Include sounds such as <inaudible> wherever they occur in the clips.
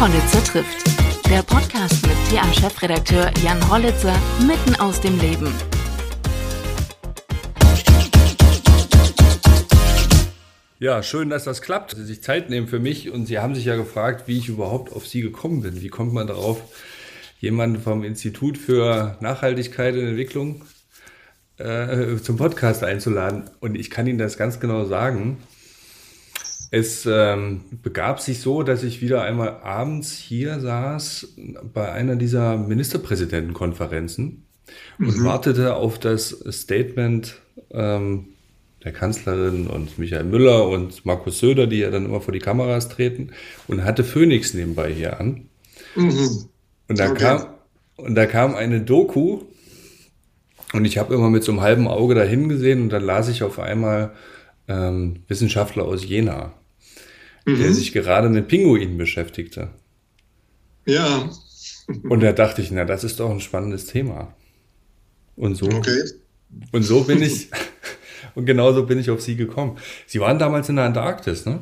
Hollitzer trifft. Der Podcast mit TA-Chefredakteur Jan Hollitzer mitten aus dem Leben. Ja, schön, dass das klappt, dass Sie sich Zeit nehmen für mich. Und Sie haben sich ja gefragt, wie ich überhaupt auf Sie gekommen bin. Wie kommt man darauf, jemanden vom Institut für Nachhaltigkeit und Entwicklung äh, zum Podcast einzuladen? Und ich kann Ihnen das ganz genau sagen. Es ähm, begab sich so, dass ich wieder einmal abends hier saß bei einer dieser Ministerpräsidentenkonferenzen mhm. und wartete auf das Statement ähm, der Kanzlerin und Michael Müller und Markus Söder, die ja dann immer vor die Kameras treten und hatte Phoenix nebenbei hier an. Mhm. Und da okay. kam und da kam eine Doku und ich habe immer mit so einem halben Auge dahin gesehen und dann las ich auf einmal ähm, Wissenschaftler aus Jena mhm. der sich gerade mit Pinguinen beschäftigte. Ja. Und da dachte ich, na, das ist doch ein spannendes Thema. Und so. Okay. Und so bin ich, <laughs> und genauso bin ich auf Sie gekommen. Sie waren damals in der Antarktis, ne?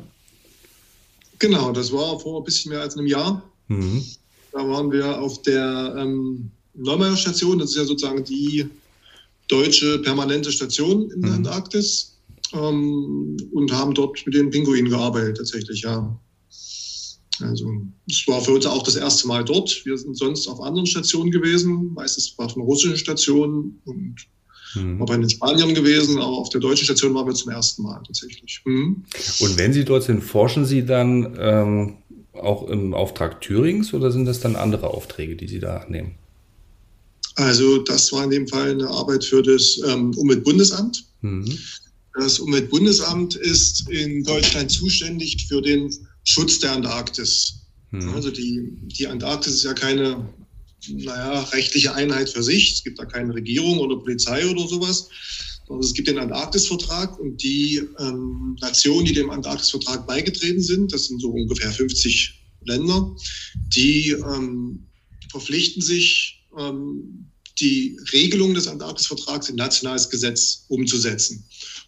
Genau, das war vor ein bisschen mehr als einem Jahr. Mhm. Da waren wir auf der ähm, Neumeier Station, das ist ja sozusagen die deutsche permanente Station in der mhm. Antarktis ähm, und haben dort mit den Pinguinen gearbeitet, tatsächlich, ja. Also, es war für uns auch das erste Mal dort. Wir sind sonst auf anderen Stationen gewesen. Meistens war es eine russische Station und mhm. war bei den Spaniern gewesen, aber auf der deutschen Station waren wir zum ersten Mal tatsächlich. Mhm. Und wenn Sie dort sind, forschen Sie dann ähm, auch im Auftrag Thürings oder sind das dann andere Aufträge, die Sie da nehmen? Also, das war in dem Fall eine Arbeit für das ähm, Umweltbundesamt. Mhm. Das Umweltbundesamt ist in Deutschland zuständig für den Schutz der Antarktis. Hm. Also die, die Antarktis ist ja keine, naja, rechtliche Einheit für sich. Es gibt da keine Regierung oder Polizei oder sowas. Sondern es gibt den Antarktisvertrag und die ähm, Nationen, die dem Antarktisvertrag beigetreten sind, das sind so ungefähr 50 Länder, die ähm, verpflichten sich, ähm, die Regelung des Antarktisvertrags in nationales Gesetz umzusetzen.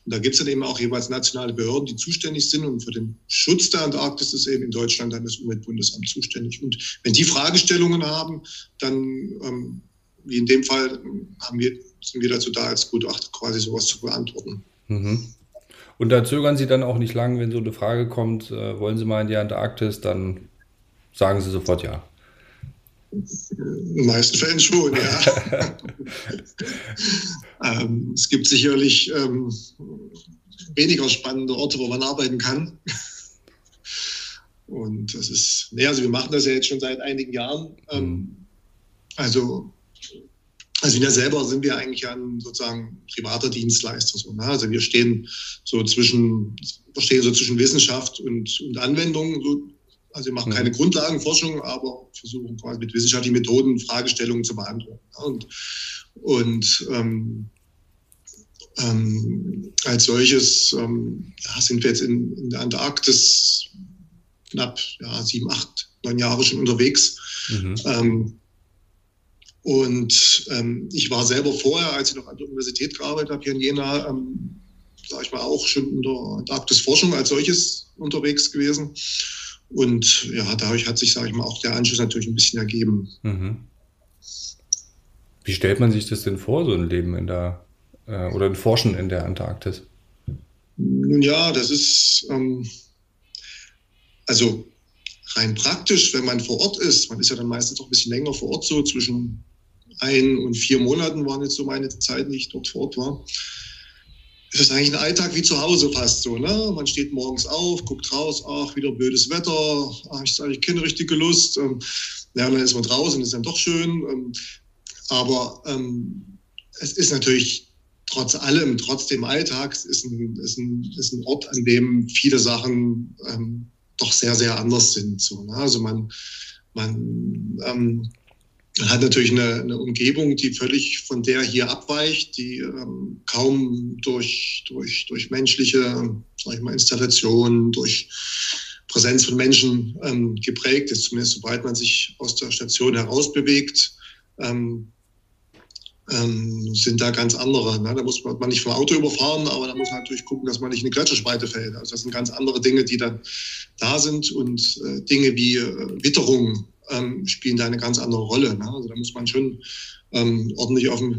Und da gibt es dann eben auch jeweils nationale Behörden, die zuständig sind. Und für den Schutz der Antarktis ist eben in Deutschland dann das Umweltbundesamt zuständig. Und wenn die Fragestellungen haben, dann, ähm, wie in dem Fall, haben wir, sind wir dazu da, als Gutachter quasi sowas zu beantworten. Mhm. Und da zögern Sie dann auch nicht lang, wenn so eine Frage kommt, äh, wollen Sie mal in die Antarktis, dann sagen Sie sofort ja. In den meisten Fällen schon, ja. <laughs> ähm, es gibt sicherlich ähm, weniger spannende Orte, wo man arbeiten kann. Und das ist, nee, also wir machen das ja jetzt schon seit einigen Jahren. Ähm, mhm. also, also wir selber sind wir eigentlich ein sozusagen privater Dienstleister. So, ne? Also wir stehen so zwischen, wir stehen so zwischen Wissenschaft und, und Anwendung. So, also wir machen keine Grundlagenforschung, aber versuchen quasi mit wissenschaftlichen Methoden Fragestellungen zu beantworten. Und, und ähm, ähm, als solches ähm, ja, sind wir jetzt in, in, der Antarktis knapp ja, sieben, acht, neun Jahre schon unterwegs. Mhm. Ähm, und ähm, ich war selber vorher, als ich noch an der Universität gearbeitet habe, hier in Jena, ähm, sage ich mal, auch schon in der Antarktisforschung als solches unterwegs gewesen. Und ja, dadurch hat sich, sage ich mal, auch der Anschluss natürlich ein bisschen ergeben. Mhm. Wie stellt man sich das denn vor, so ein Leben in der äh, oder ein Forschen in der Antarktis? Nun ja, das ist ähm, also rein praktisch, wenn man vor Ort ist. Man ist ja dann meistens auch ein bisschen länger vor Ort, so zwischen ein und vier Monaten waren jetzt so meine Zeiten, die ich dort vor Ort war es ist eigentlich ein Alltag wie zu Hause fast so. Ne? Man steht morgens auf, guckt raus, ach, wieder blödes Wetter, ach, ich habe keine richtige Lust. Ähm, ja, dann ist man draußen, ist dann doch schön. Ähm, aber ähm, es ist natürlich trotz allem, trotz dem Alltag, ist ein, ist ein, ist ein Ort, an dem viele Sachen ähm, doch sehr, sehr anders sind. So, ne? Also man, man ähm, man hat natürlich eine, eine, Umgebung, die völlig von der hier abweicht, die ähm, kaum durch, durch, durch menschliche sag ich mal, Installationen, durch Präsenz von Menschen ähm, geprägt ist, zumindest sobald man sich aus der Station herausbewegt. Ähm, ähm, sind da ganz andere. Ne? Da muss man, nicht vom Auto überfahren, aber da muss man natürlich gucken, dass man nicht in eine Gletscherspalte fällt. Also das sind ganz andere Dinge, die dann da sind und äh, Dinge wie äh, Witterung ähm, spielen da eine ganz andere Rolle. Ne? Also da muss man schon ähm, ordentlich auf, den,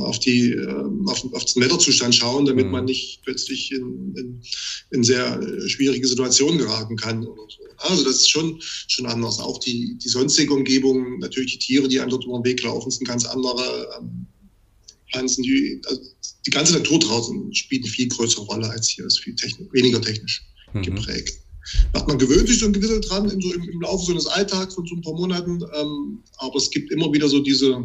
auf, die, äh, auf, auf den Wetterzustand schauen, damit mhm. man nicht plötzlich in, in, in sehr schwierige Situationen geraten kann. So. Also das ist schon, schon anders. Auch die, die sonstige Umgebung, natürlich die Tiere, die einem dort über den Weg laufen, sind ganz andere. Ähm, Pflanzen, die, also die ganze Natur draußen spielt eine viel größere Rolle als hier, ist viel technisch, weniger technisch mhm. geprägt. Macht man gewöhnt sich so ein bisschen dran im, so im, im Laufe so eines Alltags von so ein paar Monaten, ähm, aber es gibt immer wieder so diese,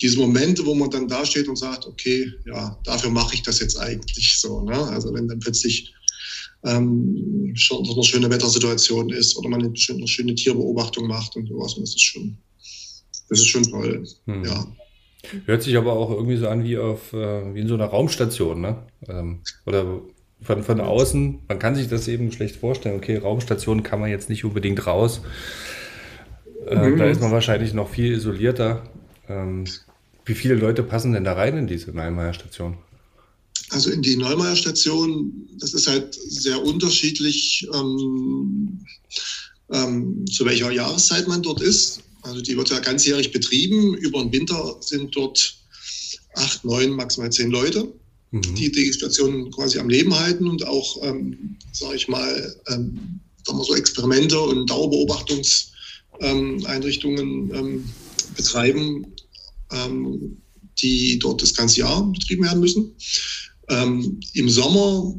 diese Momente, wo man dann da steht und sagt, okay, ja, dafür mache ich das jetzt eigentlich so. Ne? Also wenn dann plötzlich ähm, schon eine schöne Wettersituation ist oder man eine schöne, schöne Tierbeobachtung macht und sowas, und das ist schon, das ist schon toll. Hm. Ja. Hört sich aber auch irgendwie so an wie auf äh, wie in so einer Raumstation, ne? Ähm, oder von, von außen, man kann sich das eben schlecht vorstellen. Okay, Raumstation kann man jetzt nicht unbedingt raus. Äh, mhm. Da ist man wahrscheinlich noch viel isolierter. Ähm, wie viele Leute passen denn da rein in diese Neumeier-Station? Also in die Neumeier-Station, das ist halt sehr unterschiedlich, ähm, ähm, zu welcher Jahreszeit man dort ist. Also die wird ja ganzjährig betrieben. Über den Winter sind dort acht, neun, maximal zehn Leute, mhm. die die Station quasi am Leben halten und auch, ähm, sage ich mal, ähm, sagen wir so Experimente und Dauerbeobachtungseinrichtungen ähm, betreiben ähm, die dort das ganze Jahr betrieben werden müssen. Ähm, Im Sommer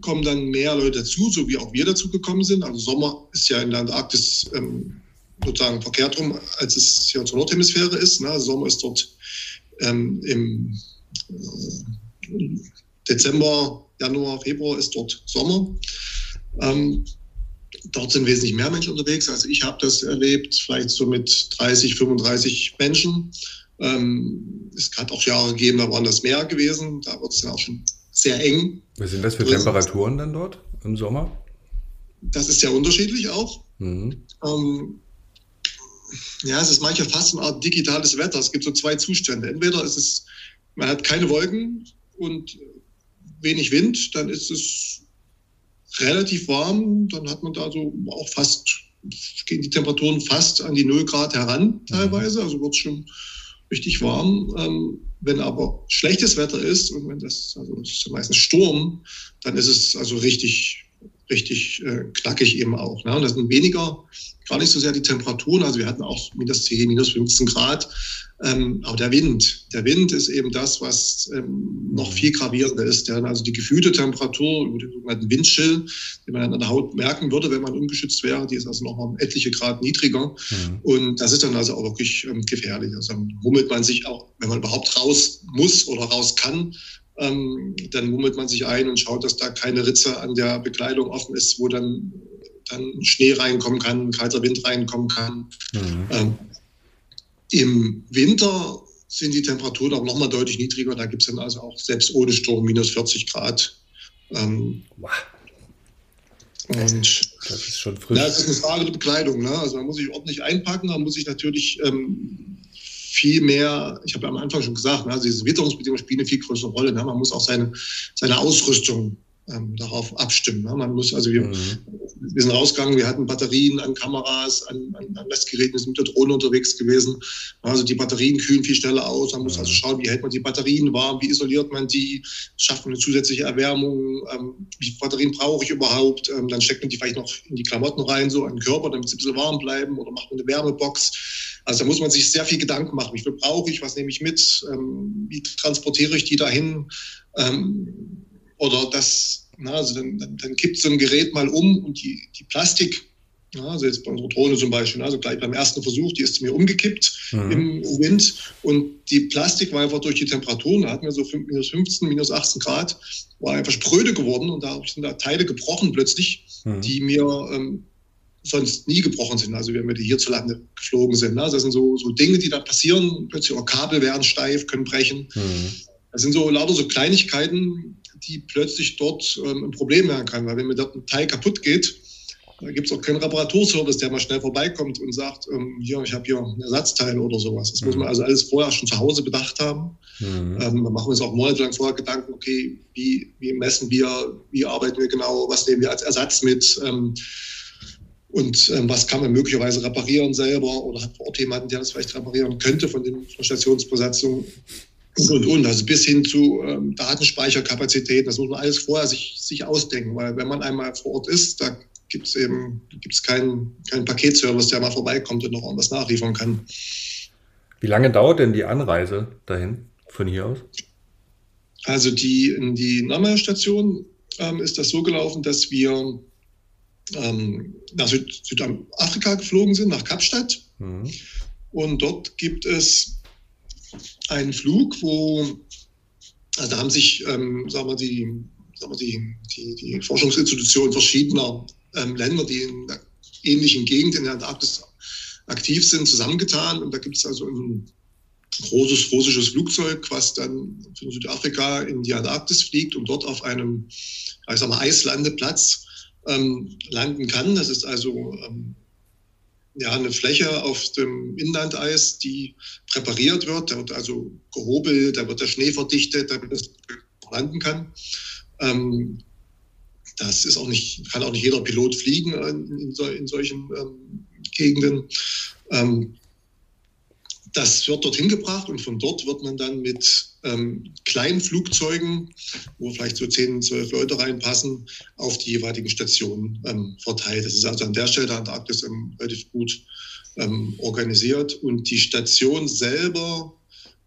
kommen dann mehr Leute dazu, so wie auch wir dazu gekommen sind. Also Sommer ist ja in der Antarktis ähm, sozusagen verkehrt rum, als es hier zur Nordhemisphäre ist. Ne? Also Sommer ist dort ähm, im Dezember, Januar, Februar ist dort Sommer. Ähm, Dort sind wesentlich mehr Menschen unterwegs. Also ich habe das erlebt, vielleicht so mit 30, 35 Menschen. Ähm, es hat auch Jahre gegeben, da waren das mehr gewesen. Da wird es dann auch schon sehr eng. Was sind das für Temperaturen dann dort im Sommer? Das ist sehr unterschiedlich auch. Mhm. Ähm, ja, es ist manchmal fast eine Art digitales Wetter. Es gibt so zwei Zustände. Entweder ist es, man hat keine Wolken und wenig Wind, dann ist es relativ warm. Dann hat man da so auch fast, gehen die Temperaturen fast an die 0 Grad heran teilweise. Also wird es schon richtig warm. Ähm, wenn aber schlechtes Wetter ist und wenn das, also es ist ja meistens Sturm, dann ist es also richtig, richtig äh, knackig eben auch. Ne? Und das sind weniger, gar nicht so sehr die Temperaturen. Also wir hatten auch minus 10, minus 15 Grad. Ähm, aber der Wind, der Wind ist eben das, was ähm, noch viel gravierender ist. Ja? Also die gefühlte Temperatur über den sogenannten Windschill, die man an der Haut merken würde, wenn man ungeschützt wäre, die ist also noch mal etliche Grad niedriger. Mhm. Und das ist dann also auch wirklich ähm, gefährlich. Also dann mummelt man sich auch, wenn man überhaupt raus muss oder raus kann, ähm, dann mummelt man sich ein und schaut, dass da keine Ritze an der Bekleidung offen ist, wo dann, dann Schnee reinkommen kann, kalter Wind reinkommen kann. Mhm. Ähm, im Winter sind die Temperaturen auch nochmal deutlich niedriger. Da gibt es dann also auch selbst ohne Sturm minus 40 Grad. Ähm, wow. Und das ist schon frisch. Ja, das ist eine Frage der Bekleidung. Ne? Also man muss sich ordentlich einpacken, man muss sich natürlich ähm, viel mehr, ich habe ja am Anfang schon gesagt, ne, also diese Witterungsbedingungen spielen eine viel größere Rolle. Ne? Man muss auch seine, seine Ausrüstung ähm, darauf abstimmen. Ne? Man muss, also wir, mhm. wir sind rausgegangen, wir hatten Batterien an Kameras, an, an, an Messgeräten, wir sind mit der Drohne unterwegs gewesen. Also die Batterien kühlen viel schneller aus. Man muss mhm. also schauen, wie hält man die Batterien warm, wie isoliert man die, schafft man eine zusätzliche Erwärmung, ähm, wie viele Batterien brauche ich überhaupt. Ähm, dann steckt man die vielleicht noch in die Klamotten rein, so an den Körper, damit sie ein bisschen warm bleiben oder macht man eine Wärmebox. Also da muss man sich sehr viel Gedanken machen. Wie viel brauche ich? Was nehme ich mit? Ähm, wie transportiere ich die dahin? Oder das, na, also dann, dann, dann kippt so ein Gerät mal um und die, die Plastik, na, also jetzt bei unserer Drohne zum Beispiel, also gleich beim ersten Versuch, die ist mir umgekippt mhm. im Wind und die Plastik war einfach durch die Temperaturen, da hatten wir so minus 15, minus 18 Grad, war einfach spröde geworden und da sind da Teile gebrochen plötzlich, mhm. die mir ähm, sonst nie gebrochen sind, also wenn wir hierzulande geflogen sind. Ne? Also das sind so, so Dinge, die da passieren, plötzlich auch Kabel werden steif, können brechen. Mhm. Das sind so lauter so Kleinigkeiten, die plötzlich dort ähm, ein Problem werden kann. Weil wenn mir dort ein Teil kaputt geht, Da gibt es auch keinen Reparaturservice, der mal schnell vorbeikommt und sagt, ähm, hier, ich habe hier ein Ersatzteil oder sowas. Das mhm. muss man also alles vorher schon zu Hause bedacht haben. Mhm. Ähm, wir machen uns auch monatelang vorher Gedanken, okay, wie, wie messen wir, wie arbeiten wir genau, was nehmen wir als Ersatz mit ähm, und ähm, was kann man möglicherweise reparieren selber oder hat vor Ort jemanden, der das vielleicht reparieren könnte von den Stationsbesatzungen und, und. Also bis hin zu ähm, Datenspeicherkapazitäten, das muss man alles vorher sich, sich ausdenken, weil wenn man einmal vor Ort ist, da gibt es eben gibt's keinen, keinen Paketservice, der mal vorbeikommt und noch irgendwas nachliefern kann. Wie lange dauert denn die Anreise dahin von hier aus? Also die, in die Namaya-Station ähm, ist das so gelaufen, dass wir ähm, nach Süd Südafrika geflogen sind, nach Kapstadt. Mhm. Und dort gibt es einen Flug, wo, also da haben sich, ähm, sagen wir, die, sagen wir, die, die, die Forschungsinstitutionen verschiedener ähm, Länder, die in der ähnlichen Gegend in der Antarktis aktiv sind, zusammengetan. Und da gibt es also ein großes russisches Flugzeug, was dann von Südafrika in die Antarktis fliegt und dort auf einem, ich sag mal, Eislandeplatz ähm, landen kann. Das ist also ähm, ja, eine Fläche auf dem Inlandeis, die präpariert wird. Da wird also gehobelt, da wird der Schnee verdichtet, damit es landen kann. Ähm, das ist auch nicht, kann auch nicht jeder Pilot fliegen in, in, in solchen ähm, Gegenden. Ähm, das wird dorthin gebracht und von dort wird man dann mit ähm, kleinen Flugzeugen, wo vielleicht so 10, 12 Leute reinpassen, auf die jeweiligen Stationen ähm, verteilt. Das ist also an der Stelle der Antarktis ähm, relativ gut ähm, organisiert. Und die Station selber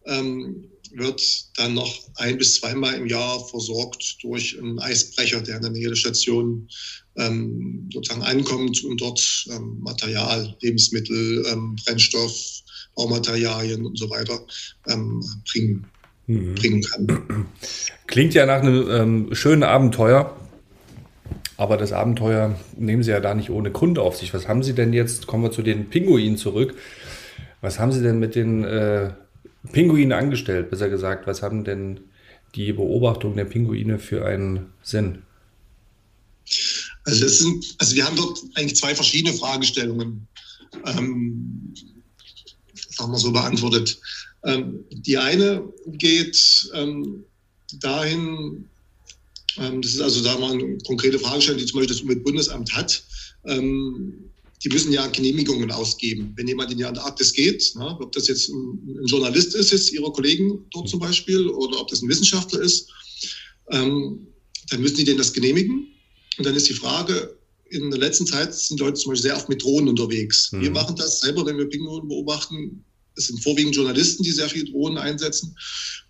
ähm, wird dann noch ein bis zweimal im Jahr versorgt durch einen Eisbrecher, der in der Nähe der Station ähm, sozusagen ankommt und dort Material, Lebensmittel, Brennstoff, Baumaterialien und so weiter ähm, bringen, mhm. bringen kann. Klingt ja nach einem ähm, schönen Abenteuer. Aber das Abenteuer nehmen Sie ja da nicht ohne Grund auf sich. Was haben Sie denn jetzt? Kommen wir zu den Pinguinen zurück. Was haben Sie denn mit den äh, Pinguine angestellt, besser gesagt? Was haben denn die Beobachtungen der Pinguine für einen Sinn? Also, es sind, also wir haben dort eigentlich zwei verschiedene Fragestellungen, ähm, sagen wir so, beantwortet. Ähm, die eine geht ähm, dahin, ähm, das ist also sagen wir, eine konkrete Fragestellung, die zum Beispiel das Umweltbundesamt hat. Ähm, die müssen ja Genehmigungen ausgeben. Wenn jemand in die Antarktis geht, na, ob das jetzt ein, ein, Journalist ist, jetzt Ihre Kollegen dort zum Beispiel, oder ob das ein Wissenschaftler ist, ähm, dann müssen die denen das genehmigen. Und dann ist die Frage, in der letzten Zeit sind Leute zum Beispiel sehr oft mit Drohnen unterwegs. Mhm. Wir machen das selber, wenn wir Pinguine beobachten. Es sind vorwiegend Journalisten, die sehr viele Drohnen einsetzen.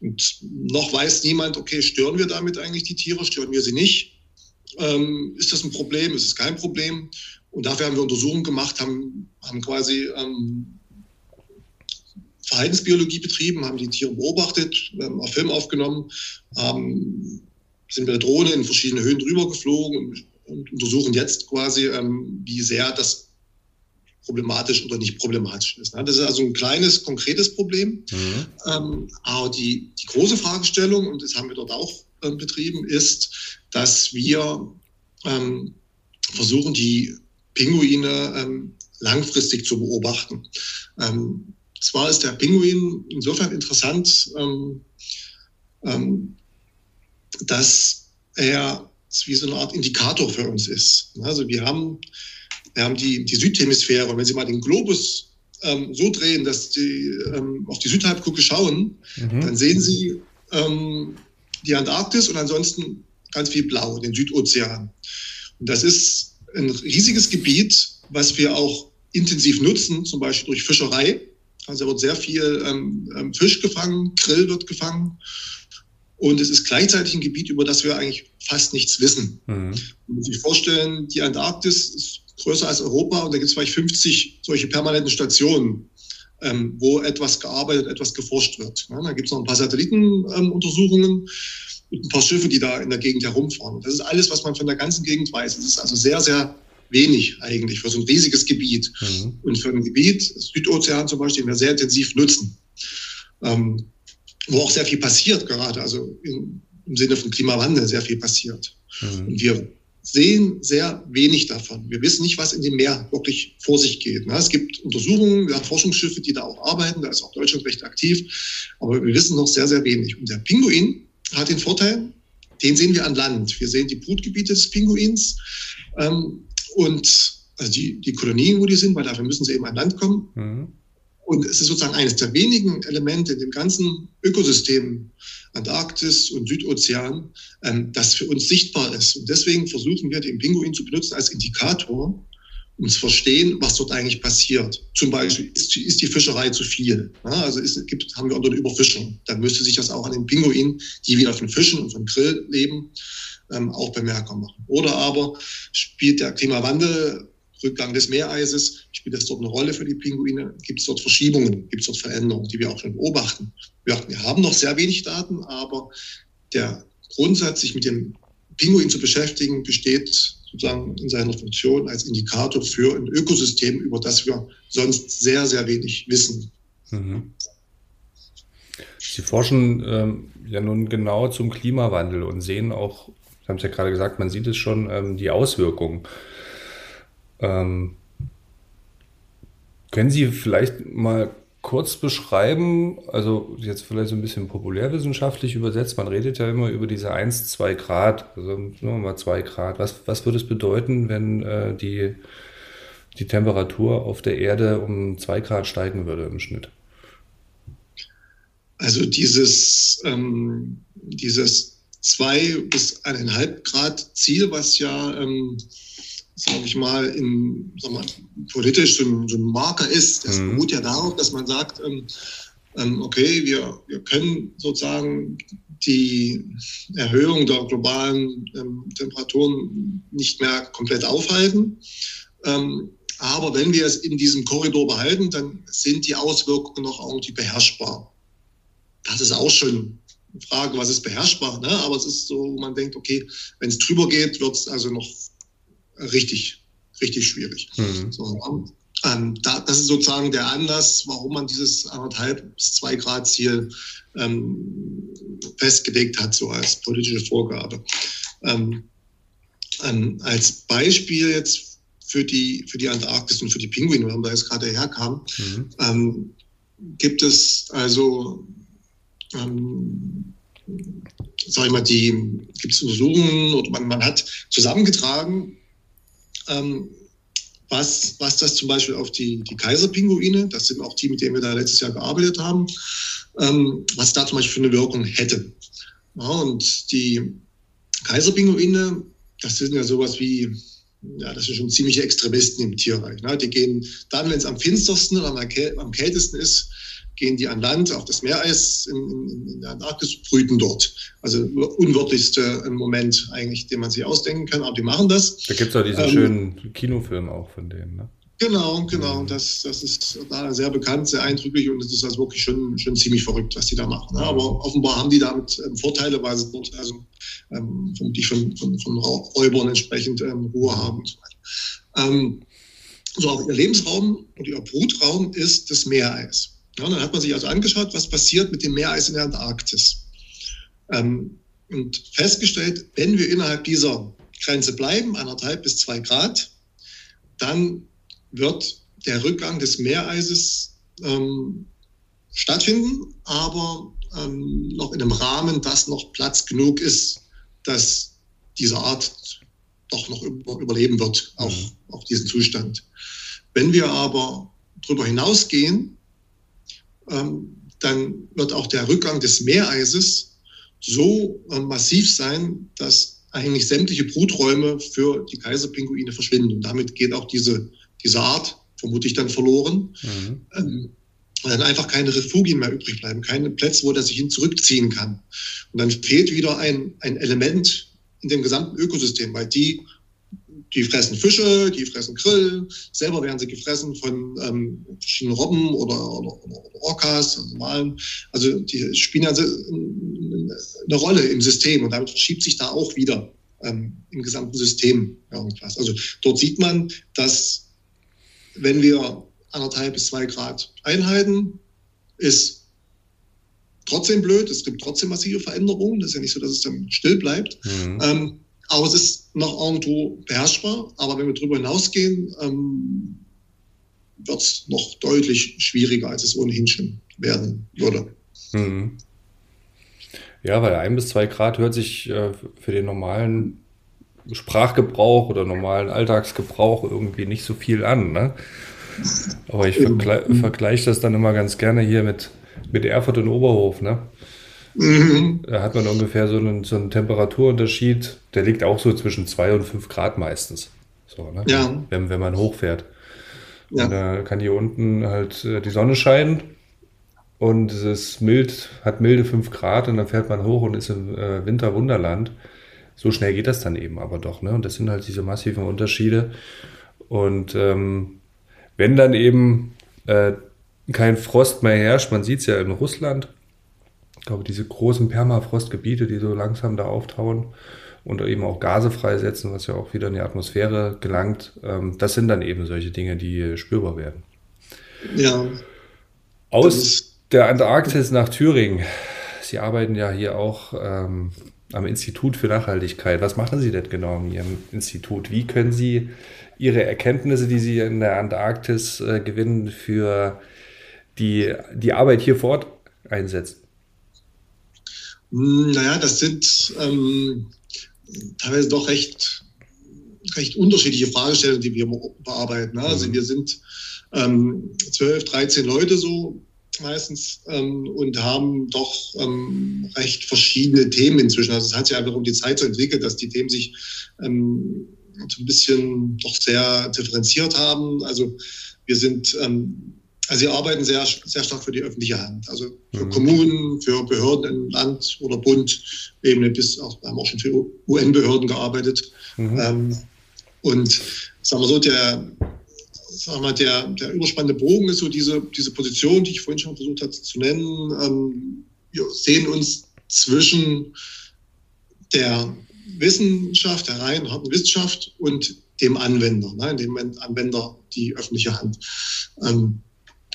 Und noch weiß niemand, okay, stören wir damit eigentlich die Tiere, stören wir sie nicht? Ähm, ist das ein Problem? Ist es kein Problem? Und dafür haben wir Untersuchungen gemacht, haben, haben quasi ähm, Verhaltensbiologie betrieben, haben die Tiere beobachtet, haben auf Film aufgenommen, haben, sind mit der Drohne in verschiedene Höhen drüber geflogen und, und untersuchen jetzt quasi, ähm, wie sehr das problematisch oder nicht problematisch ist. Das ist also ein kleines, konkretes Problem. Mhm. Ähm, aber die, die große Fragestellung, und das haben wir dort auch äh, betrieben, ist, dass wir ähm, versuchen, die Pinguine ähm, langfristig zu beobachten. Ähm, zwar ist der Pinguin insofern interessant, ähm, ähm, dass er wie so eine Art Indikator für uns ist. Also wir haben, wir haben die, die Südhemisphäre und wenn Sie mal den Globus ähm, so drehen, dass Sie ähm, auf die Südhalbkugel schauen, mhm. dann sehen Sie ähm, die Antarktis und ansonsten ganz viel Blau, den Südozean. Und das ist ein riesiges Gebiet, was wir auch intensiv nutzen, zum Beispiel durch Fischerei. Also da wird sehr viel ähm, ähm, Fisch gefangen, Grill wird gefangen. Und es ist gleichzeitig ein Gebiet, über das wir eigentlich fast nichts wissen. Mhm. Man muss sich vorstellen, die Antarktis ist größer als Europa und da gibt es vielleicht 50 solche permanenten Stationen, ähm, wo etwas gearbeitet, etwas geforscht wird. Ja, da gibt es noch ein paar Satellitenuntersuchungen. Ähm, und ein paar Schiffe, die da in der Gegend herumfahren. Das ist alles, was man von der ganzen Gegend weiß. Das ist also sehr, sehr wenig eigentlich für so ein riesiges Gebiet. Mhm. Und für ein Gebiet, Südozean zum Beispiel, den wir sehr intensiv nutzen, ähm, wo auch sehr viel passiert gerade, also in, im Sinne von Klimawandel sehr viel passiert. Mhm. Und wir sehen sehr wenig davon. Wir wissen nicht, was in dem Meer wirklich vor sich geht. Es gibt Untersuchungen, wir haben Forschungsschiffe, die da auch arbeiten, da ist auch Deutschland recht aktiv, aber wir wissen noch sehr, sehr wenig. Und der Pinguin hat den Vorteil, den sehen wir an Land. Wir sehen die Brutgebiete des Pinguins ähm, und also die, die Kolonien, wo die sind, weil dafür müssen sie eben an Land kommen. Mhm. Und es ist sozusagen eines der wenigen Elemente in dem ganzen Ökosystem Antarktis und Südozean, ähm, das für uns sichtbar ist. Und deswegen versuchen wir, den Pinguin zu benutzen als Indikator, um zu verstehen, was dort eigentlich passiert. Zum Beispiel ist, ist die Fischerei zu viel. Ja, also ist, gibt, haben wir unter der Überfischung. Dann müsste sich das auch an den Pinguinen, die wieder von Fischen und von Grill leben, ähm, auch bemerkbar machen. Oder aber spielt der Klimawandel Rückgang des Meereises, spielt das dort eine Rolle für die Pinguine? Gibt es dort Verschiebungen? Gibt es dort Veränderungen, die wir auch schon beobachten? Wir, haben noch sehr wenig Daten, aber der Grundsatz, sich mit dem Pinguin zu beschäftigen, besteht sozusagen in seiner Funktion als Indikator für ein Ökosystem, über das wir sonst sehr, sehr wenig wissen. Mhm. Sie forschen ähm, ja nun genau zum Klimawandel und sehen auch, Sie haben es ja gerade gesagt, man sieht es schon, ähm, die Auswirkungen. Ähm, können Sie vielleicht mal kurz beschreiben, also jetzt vielleicht so ein bisschen populärwissenschaftlich übersetzt, man redet ja immer über diese 1, 2 Grad, also nur mal 2 Grad. Was, was würde es bedeuten, wenn äh, die, die Temperatur auf der Erde um 2 Grad steigen würde im Schnitt? Also dieses, ähm, dieses 2 bis 1,5 Grad Ziel, was ja ähm, sage ich mal, in, sag mal, politisch so ein, so ein Marker ist. Das mhm. beruht ja darauf, dass man sagt, ähm, ähm, okay, wir, wir können sozusagen die Erhöhung der globalen ähm, Temperaturen nicht mehr komplett aufhalten. Ähm, aber wenn wir es in diesem Korridor behalten, dann sind die Auswirkungen noch irgendwie beherrschbar. Das ist auch schon eine Frage, was ist beherrschbar, ne? aber es ist so, wo man denkt, okay, wenn es drüber geht, wird es also noch richtig, richtig schwierig. Mhm. So, ähm, da, das ist sozusagen der Anlass, warum man dieses anderthalb bis zwei Grad Ziel ähm, festgelegt hat, so als politische Vorgabe. Ähm, ähm, als Beispiel jetzt für die, für die Antarktis und für die Pinguine, warum da jetzt gerade herkam, mhm. Ähm, gibt es also ähm, sag ich mal, die gibt es Untersuchungen oder man, man hat zusammengetragen, ähm, was, was das zum Beispiel auf die, die Kaiserpinguine, das sind auch die, mit denen wir da letztes Jahr gearbeitet haben, ähm, was da zum Beispiel für eine Wirkung hätte. Ja, und die Kaiserpinguine, das sind ja sowas wie, ja, das sind schon ziemliche Extremisten im Tierreich. Ne? Die gehen dann, wenn es am finstersten oder am kältesten ist, gehen die an Land auf das Meereis in, in, in der Antarktis, brüten dort. Also unwörtlichste Moment eigentlich, den man sich ausdenken kann, aber die machen das. Da gibt es auch diesen ähm, schönen Kinofilm auch von denen, ne? Genau, genau. Mhm. Das, das ist da sehr bekannt, sehr eindrücklich und es ist also wirklich schon, schon ziemlich verrückt, was die da machen. Ne? Aber offenbar haben die damit ähm, Vorteile, weil sie dort also ähm, vermutlich von, von, von Räubern entsprechend ähm, Ruhe haben und so weiter. Ähm, so, auch ihr Lebensraum und ihr Brutraum ist das Meereis. Ja, dann hat man sich also angeschaut, was passiert mit dem Meereis in der Antarktis. Ähm, und festgestellt, wenn wir innerhalb dieser Grenze bleiben, anderthalb bis zwei Grad, dann wird der Rückgang des Meereises ähm, stattfinden, aber ähm, noch in einem Rahmen, dass noch Platz genug ist, dass diese Art doch noch über, überleben wird, auch, mhm. auch diesen Zustand. Wenn wir aber darüber hinausgehen, dann wird auch der Rückgang des Meereises so äh, massiv sein, dass eigentlich sämtliche Bruträume für die Kaiserpinguine verschwinden. Und damit geht auch diese, diese Art vermutlich dann verloren. Mhm. Ähm, weil dann einfach keine Refugien mehr übrig bleiben, keine Plätze, wo der sich hin zurückziehen kann. Und dann fehlt wieder ein, ein Element in dem gesamten Ökosystem, weil die die fressen Fische, die fressen Grill, selber werden sie gefressen von ähm, verschiedenen Robben oder, oder, oder Orcas, also Walen. Also die spielen also eine Rolle im System und damit verschiebt sich da auch wieder ähm, im gesamten System irgendwas. Also dort sieht man, dass wenn wir anderthalb bis zwei Grad einhalten, ist trotzdem blöd, es gibt trotzdem massive Veränderungen. Das ist ja nicht so, dass es dann still bleibt. Mhm. Ähm, aber es ist noch irgendwo beherrschbar. Aber wenn wir darüber hinausgehen, ähm, wird es noch deutlich schwieriger, als es ohnehin schon werden würde. Mhm. Ja, weil ein bis zwei Grad hört sich äh, für den normalen Sprachgebrauch oder normalen Alltagsgebrauch irgendwie nicht so viel an. Ne? Aber ich vergle vergleiche das dann immer ganz gerne hier mit, mit Erfurt und Oberhof. Ne? Mhm. Da hat man ungefähr so einen, so einen Temperaturunterschied, der liegt auch so zwischen zwei und fünf Grad meistens. So, ne? ja. wenn, wenn man hochfährt. Ja. Und da kann hier unten halt äh, die Sonne scheinen und es ist mild, hat milde fünf Grad und dann fährt man hoch und ist im äh, Winterwunderland. So schnell geht das dann eben aber doch. Ne? Und das sind halt diese massiven Unterschiede. Und ähm, wenn dann eben äh, kein Frost mehr herrscht, man sieht es ja in Russland, glaube, diese großen Permafrostgebiete, die so langsam da auftauen und eben auch Gase freisetzen, was ja auch wieder in die Atmosphäre gelangt, ähm, das sind dann eben solche Dinge, die spürbar werden. Ja. Aus der Antarktis nach Thüringen. Sie arbeiten ja hier auch ähm, am Institut für Nachhaltigkeit. Was machen Sie denn genau in Ihrem Institut? Wie können Sie Ihre Erkenntnisse, die Sie in der Antarktis äh, gewinnen, für die, die Arbeit hier vor Ort einsetzen? Hm, naja, das sind ähm, teilweise doch recht, recht unterschiedliche Fragestellungen, die wir bearbeiten. Ne? Also mhm. wir sind ähm, 12, 13 Leute so meistens ähm, und haben doch ähm, recht verschiedene Themen inzwischen. Also es hat sich einfach um die Zeit so entwickelt, dass die Themen sich ähm, so ein bisschen doch sehr differenziert haben. Also wir sind, ähm, also wir arbeiten sehr, sehr stark für die öffentliche Hand. Also für mhm. Kommunen, für Behörden im Land oder Bund, Ebene bis auch, wir haben auch schon für UN-Behörden gearbeitet. Mhm. Ähm, und sagen wir so, der, sagen wir, der, der überspannende Bogen ist so diese, diese Position, die ich vorhin schon versucht habe zu nennen. Ähm, wir sehen uns zwischen der Wissenschaft, der rein harten Wissenschaft und dem Anwender, ne, dem Anwender die öffentliche Hand. Ähm,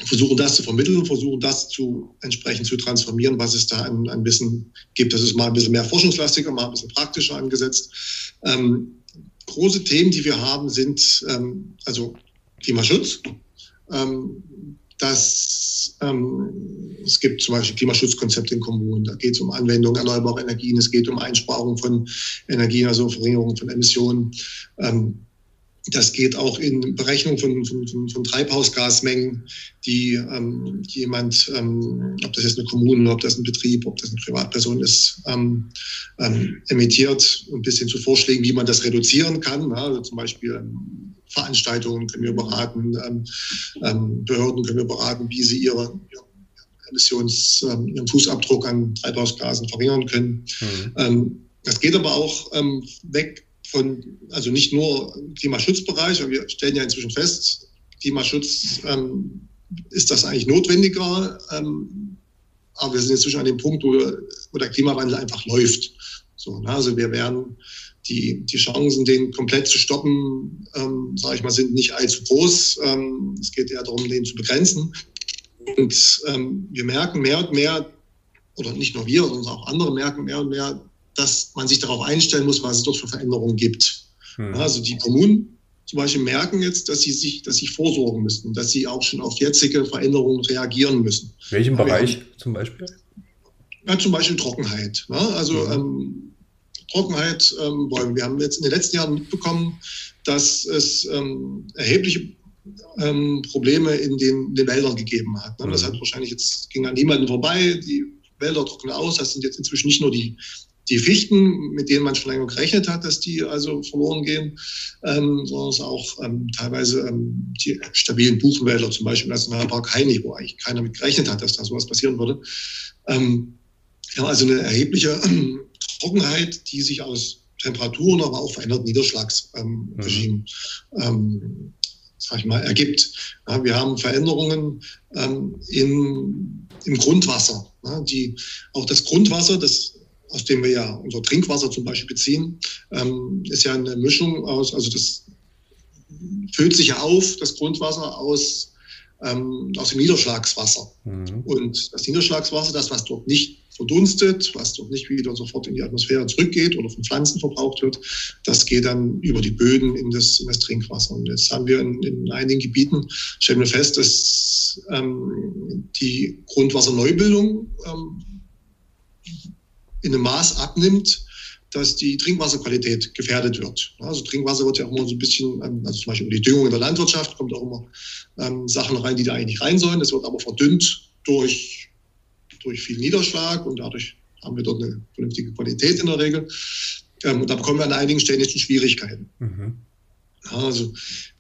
versuchen das zu vermitteln, versuchen das zu entsprechend zu transformieren, was es da an Wissen gibt. Das ist mal ein bisschen mehr forschungslastiger, mal ein bisschen praktischer angesetzt. Ähm, große Themen, die wir haben, sind ähm, also Klimaschutz. Ähm, das, ähm, es gibt zum Beispiel Klimaschutzkonzepte in Kommunen. Da geht es um Anwendung erneuerbarer Energien, es geht um Einsparung von Energien, also Verringerung von Emissionen. Ähm, das geht auch in Berechnung von, von, von, von Treibhausgasmengen, die ähm, jemand, ähm, ob das jetzt eine Kommune, ob das ein Betrieb, ob das eine Privatperson ist, ähm, ähm, emittiert und bis hin zu Vorschlägen, wie man das reduzieren kann. Ja, also zum Beispiel ähm, Veranstaltungen können wir beraten, ähm, Behörden können wir beraten, wie sie ihre, ihre Emissions, ihren Fußabdruck an Treibhausgasen verringern können. Mhm. Das geht aber auch weg von, also nicht nur Klimaschutzbereich, weil wir stellen ja inzwischen fest, Klimaschutz ähm, ist das eigentlich notwendiger, aber wir sind inzwischen an dem Punkt, wo, wo der Klimawandel einfach läuft. So, ne? Also wir werden die, die Chancen, den komplett zu stoppen, ähm, sage ich mal, sind nicht allzu groß. Ähm, es geht eher darum, den zu begrenzen. Und ähm, wir merken mehr und mehr, oder nicht nur wir, sondern auch andere merken mehr und mehr, dass man sich darauf einstellen muss, was es dort für Veränderungen gibt. Hm. Also die Kommunen zum Beispiel merken jetzt, dass sie sich, dass sie vorsorgen müssen, dass sie auch schon auf jetzige Veränderungen reagieren müssen. Welchem Bereich haben, zum Beispiel? Ja, zum Beispiel Trockenheit. Ne? Also mhm. ähm, Trockenheit ähm, bäumen. Wir haben jetzt in den letzten Jahren mitbekommen, dass es ähm, erhebliche ähm, Probleme in den, in den, Wäldern gegeben hat. Ne? Das mhm. hat wahrscheinlich jetzt ging an niemanden vorbei. Die Wälder trocknen aus. Das sind jetzt inzwischen nicht nur die, die Fichten, mit denen man schon länger gerechnet hat, dass die also verloren gehen, ähm, sondern es auch ähm, teilweise ähm, die stabilen Buchenwälder, zum Beispiel im Nationalpark Heini, wo eigentlich keiner mit gerechnet hat, dass da sowas passieren würde. Ähm, ja, also eine erhebliche <clears throat> Trockenheit, die sich aus Temperaturen, aber auch veränderten Niederschlagsregime ähm, ähm, sag mal, ergibt. Ja, wir haben Veränderungen ähm, in, im Grundwasser. Ja, die, auch das Grundwasser, das, aus dem wir ja unser Trinkwasser zum Beispiel beziehen, ähm, ist ja eine Mischung aus, also das füllt sich ja auf, das Grundwasser aus, ähm, aus dem Niederschlagswasser. Mhm. Und das Niederschlagswasser, das, was dort nicht verdunstet, was dort nicht wieder sofort in die Atmosphäre zurückgeht oder von Pflanzen verbraucht wird. Das geht dann über die Böden in das, in das Trinkwasser. Und jetzt haben wir in, in einigen Gebieten, stellen wir fest, dass ähm, die Grundwasserneubildung ähm, in einem Maß abnimmt, dass die Trinkwasserqualität gefährdet wird. Also Trinkwasser wird ja auch immer so ein bisschen, ähm, also zum Beispiel die Düngung in der Landwirtschaft kommt auch immer ähm, Sachen rein, die da eigentlich rein sollen. Das wird aber verdünnt durch, durch viel Niederschlag und dadurch haben wir dort eine vernünftige Qualität in der Regel. Ähm, und da bekommen wir an einigen Stellen jetzt Schwierigkeiten. Mhm. Also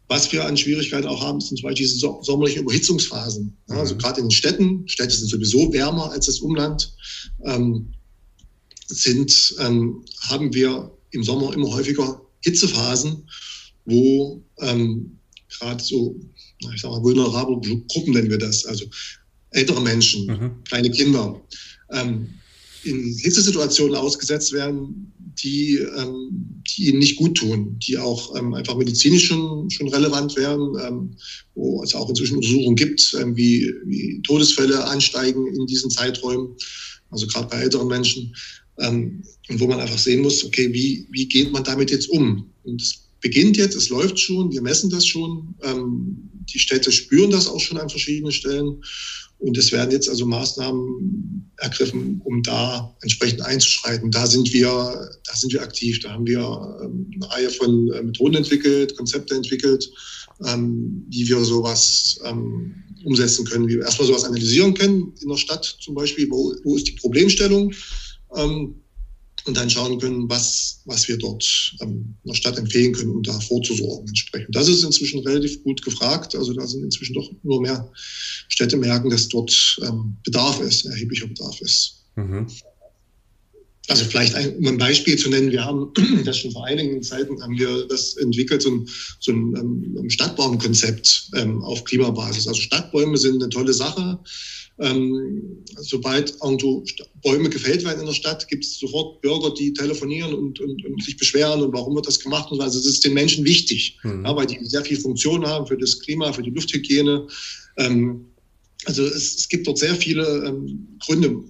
was wir an Schwierigkeiten auch haben, sind zum Beispiel diese sommerlichen Überhitzungsphasen. Also mhm. gerade in den Städten, Städte sind sowieso wärmer als das Umland. Ähm, sind, ähm, haben wir im Sommer immer häufiger Hitzephasen, wo ähm, gerade so, ich sag mal, vulnerable Gruppen nennen wir das, also ältere Menschen, mhm. kleine Kinder, ähm, in Hitzesituationen ausgesetzt werden, die, ähm, die ihnen nicht gut tun, die auch ähm, einfach medizinisch schon, schon relevant wären, ähm, wo es auch inzwischen Untersuchungen gibt, ähm, wie, wie Todesfälle ansteigen in diesen Zeiträumen, also gerade bei älteren Menschen. Ähm, und wo man einfach sehen muss, okay, wie, wie geht man damit jetzt um? Und es beginnt jetzt, es läuft schon, wir messen das schon. Ähm, die Städte spüren das auch schon an verschiedenen Stellen. Und es werden jetzt also Maßnahmen ergriffen, um da entsprechend einzuschreiten. Da sind wir, da sind wir aktiv. Da haben wir ähm, eine Reihe von äh, Methoden entwickelt, Konzepte entwickelt, ähm, wie wir sowas ähm, umsetzen können, wie wir erstmal sowas analysieren können in der Stadt zum Beispiel. Wo, wo ist die Problemstellung? Ähm, und dann schauen können, was, was wir dort ähm, der Stadt empfehlen können, um da vorzusorgen entsprechend. Das ist inzwischen relativ gut gefragt. Also da sind inzwischen doch nur mehr Städte merken, dass dort ähm, Bedarf ist, erheblicher Bedarf ist. Mhm. Also vielleicht ein, um ein Beispiel zu nennen, wir haben <clears throat> das schon vor einigen Zeiten haben wir das entwickelt, so ein, so ein, ähm, Stadtbaumkonzept ähm, auf Klimabasis. Also Stadtbäume sind eine tolle Sache. Ähm, sobald irgendwo Bäume gefällt werden in der Stadt, gibt es sofort Bürger, die telefonieren und, und, und, sich beschweren und warum wird das gemacht. Und also es ist den Menschen wichtig, mhm. ja, weil die sehr viel Funktion haben für das Klima, für die Lufthygiene. Ähm, also es, es, gibt dort sehr viele ähm, Gründe,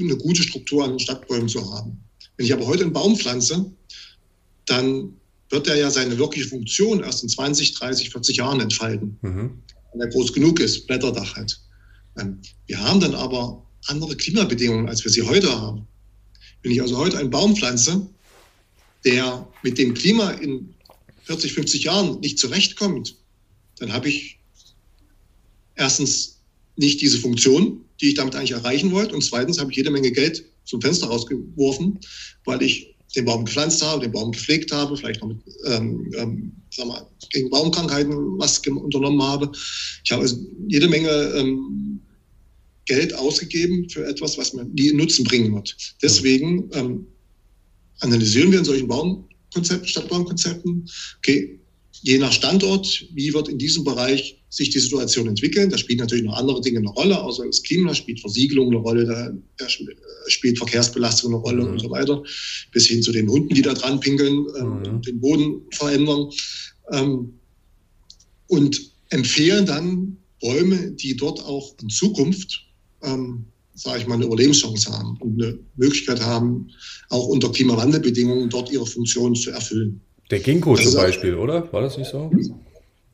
eine gute Struktur an den Stadtbäumen zu haben. Wenn ich aber heute einen Baum pflanze, dann wird er ja seine wirkliche Funktion erst in 20, 30, 40 Jahren entfalten. Mhm. Wenn er groß genug ist, Blätterdach hat. Ähm, wir haben dann aber andere Klimabedingungen, als wir sie heute haben. Wenn ich also heute einen Baum pflanze, der mit dem Klima in 40, 50 Jahren nicht zurechtkommt, dann habe ich erstens nicht diese Funktion, die ich damit eigentlich erreichen wollte. Und zweitens habe ich jede Menge Geld zum Fenster rausgeworfen, weil ich den Baum gepflanzt habe, den Baum gepflegt habe, vielleicht noch mit ähm, ähm, sag mal, gegen Baumkrankheiten was unternommen habe. Ich habe also jede Menge ähm, Geld ausgegeben für etwas, was mir nie Nutzen bringen wird. Deswegen ähm, analysieren wir in solchen Baumkonzepten, Stadtbaumkonzepten, okay, je nach Standort, wie wird in diesem Bereich sich die Situation entwickeln. Da spielen natürlich noch andere Dinge eine Rolle, außer das Klima spielt Versiegelung eine Rolle, da, da spielt Verkehrsbelastung eine Rolle mhm. und so weiter, bis hin zu den Hunden, die da dran pinkeln ähm, mhm. und den Boden verändern. Ähm, und empfehlen dann Bäume, die dort auch in Zukunft ähm, sage ich mal, eine Überlebenschance haben und eine Möglichkeit haben, auch unter Klimawandelbedingungen dort ihre Funktion zu erfüllen. Der Ginkgo zum Beispiel, oder? War das nicht so?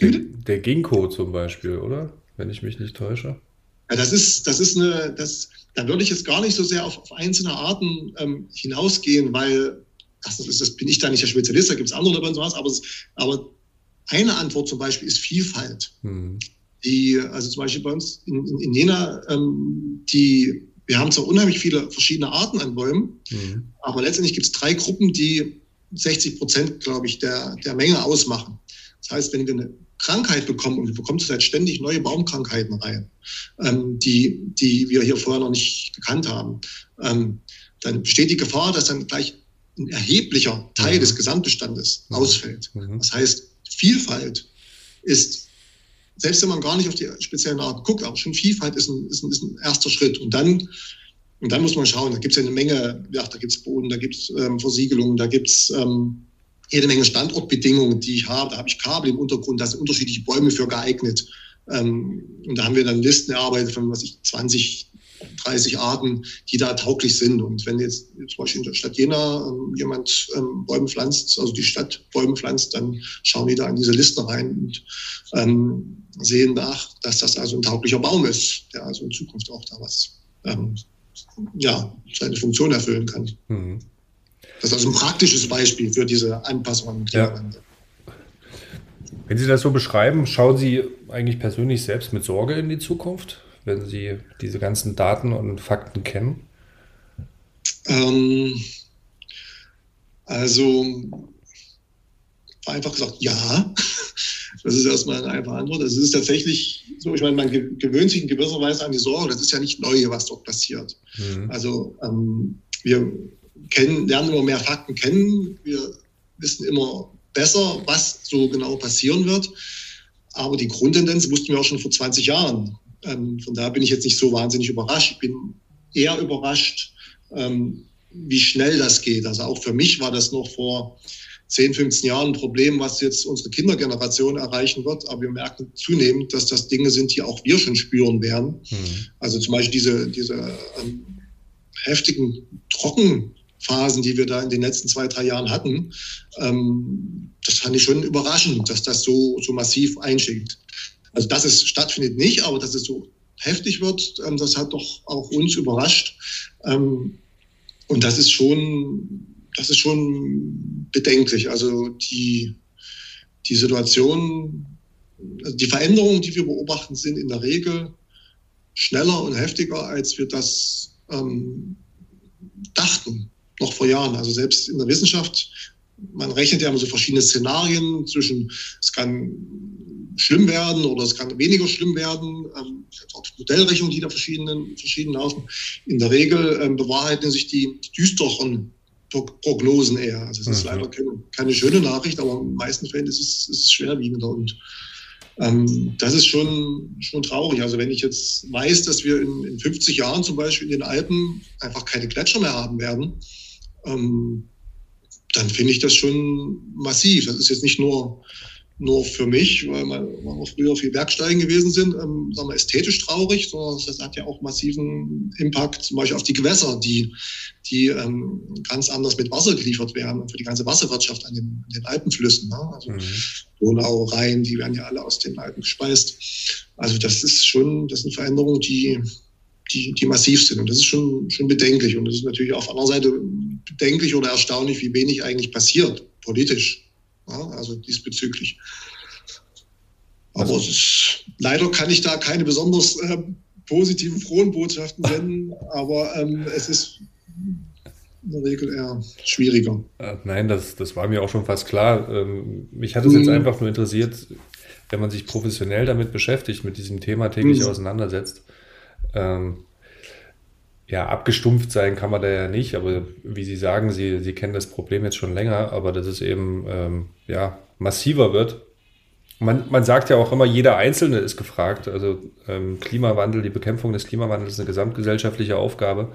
Der, der Ginkgo zum Beispiel, oder? Wenn ich mich nicht täusche. Ja, das ist, das ist eine, das, da würde ich jetzt gar nicht so sehr auf, auf einzelne Arten ähm, hinausgehen, weil das, ist, das bin ich da nicht der Spezialist, da gibt es andere dabei und sowas, aber, aber eine Antwort zum Beispiel ist Vielfalt. Hm. Die, also zum Beispiel bei uns in, in, in Jena, ähm, die, wir haben zwar unheimlich viele verschiedene Arten an Bäumen, mhm. aber letztendlich gibt es drei Gruppen, die 60 Prozent, glaube ich, der, der Menge ausmachen. Das heißt, wenn wir eine Krankheit bekommen, und wir bekommen zurzeit ständig neue Baumkrankheiten rein, ähm, die, die wir hier vorher noch nicht gekannt haben, ähm, dann besteht die Gefahr, dass dann gleich ein erheblicher Teil mhm. des Gesamtbestandes mhm. ausfällt. Mhm. Das heißt, Vielfalt ist selbst wenn man gar nicht auf die speziellen Arten guckt, aber schon Vielfalt ist ein, ist ein, ist ein erster Schritt. Und dann, und dann muss man schauen, da gibt es ja eine Menge, ja, da gibt es Boden, da gibt es ähm, Versiegelungen, da gibt es ähm, jede Menge Standortbedingungen, die ich habe. Da habe ich Kabel im Untergrund, da sind unterschiedliche Bäume für geeignet. Ähm, und da haben wir dann Listen erarbeitet von, was ich, 20 30 Arten, die da tauglich sind. Und wenn jetzt zum Beispiel in der Stadt Jena ähm, jemand ähm, Bäume pflanzt, also die Stadt Bäume pflanzt, dann schauen die da in diese Liste rein und ähm, sehen nach, dass das also ein tauglicher Baum ist, der also in Zukunft auch da was, ähm, ja, seine Funktion erfüllen kann. Mhm. Das ist also ein praktisches Beispiel für diese Anpassung am Klimawandel. Ja. Wenn Sie das so beschreiben, schauen Sie eigentlich persönlich selbst mit Sorge in die Zukunft, wenn Sie diese ganzen Daten und Fakten kennen? Ähm, also einfach gesagt, ja. Das ist erstmal eine einfache Antwort. Das ist tatsächlich so, ich meine, man gewöhnt sich in gewisser Weise an die Sorge. Das ist ja nicht neu, was dort passiert. Mhm. Also ähm, wir kennen, lernen immer mehr Fakten kennen. Wir wissen immer besser, was so genau passieren wird. Aber die Grundtendenz wussten wir auch schon vor 20 Jahren. Ähm, von daher bin ich jetzt nicht so wahnsinnig überrascht. Ich bin eher überrascht, ähm, wie schnell das geht. Also auch für mich war das noch vor 10, 15 Jahren ein Problem, was jetzt unsere Kindergeneration erreichen wird. Aber wir merken zunehmend, dass das Dinge sind, die auch wir schon spüren werden. Mhm. Also zum Beispiel diese, diese ähm, heftigen Trockenphasen, die wir da in den letzten zwei, drei Jahren hatten, ähm, das fand ich schon überraschend, dass das so, so massiv einschickt. Also dass es stattfindet nicht, aber dass es so heftig wird, ähm, das hat doch auch uns überrascht. Ähm, und das ist schon das ist schon bedenklich. Also die, die Situation, also die Veränderungen, die wir beobachten, sind in der Regel schneller und heftiger, als wir das ähm, dachten, noch vor Jahren. Also selbst in der Wissenschaft, man rechnet ja immer so verschiedene Szenarien zwischen, es kann schlimm werden oder es kann weniger schlimm werden. Ähm, Modellrechnungen, die da verschiedenen, verschieden laufen. In der Regel ähm, bewahrheiten sich die, die düsteren Prognosen eher. Also es ist mhm. leider keine, keine, schöne Nachricht, aber in den meisten Fällen ist es, ist es schwerwiegender und ähm, das ist schon, schon traurig. Also wenn ich jetzt weiß, dass wir in, in 50 Jahren zum Beispiel in den Alpen einfach keine Gletscher mehr haben werden, ähm, dann finde ich das schon massiv. Das ist jetzt nicht nur nur für mich, weil wir, weil wir früher viel Bergsteigen gewesen sind, ähm, sagen wir, ästhetisch traurig, sondern das hat ja auch massiven Impact zum Beispiel auf die Gewässer, die, die ähm, ganz anders mit Wasser geliefert werden und für die ganze Wasserwirtschaft an den, an den Alpenflüssen. Ne? Also mhm. Donau, Rhein, die werden ja alle aus den Alpen gespeist. Also das ist schon, das sind Veränderungen, die, die, die massiv sind. Und das ist schon, schon bedenklich. Und das ist natürlich auf einer Seite bedenklich oder erstaunlich, wie wenig eigentlich passiert, politisch ja, also diesbezüglich. Aber also, ist, leider kann ich da keine besonders äh, positiven, frohen Botschaften <laughs> senden, aber ähm, es ist in der Regel eher schwieriger. Äh, nein, das, das war mir auch schon fast klar. Ähm, mich hat es jetzt mhm. einfach nur interessiert, wenn man sich professionell damit beschäftigt, mit diesem Thema täglich mhm. auseinandersetzt. Ähm, ja, abgestumpft sein kann man da ja nicht, aber wie Sie sagen, Sie, Sie kennen das Problem jetzt schon länger, aber dass es eben ähm, ja, massiver wird. Man, man sagt ja auch immer, jeder Einzelne ist gefragt. Also ähm, Klimawandel, die Bekämpfung des Klimawandels ist eine gesamtgesellschaftliche Aufgabe.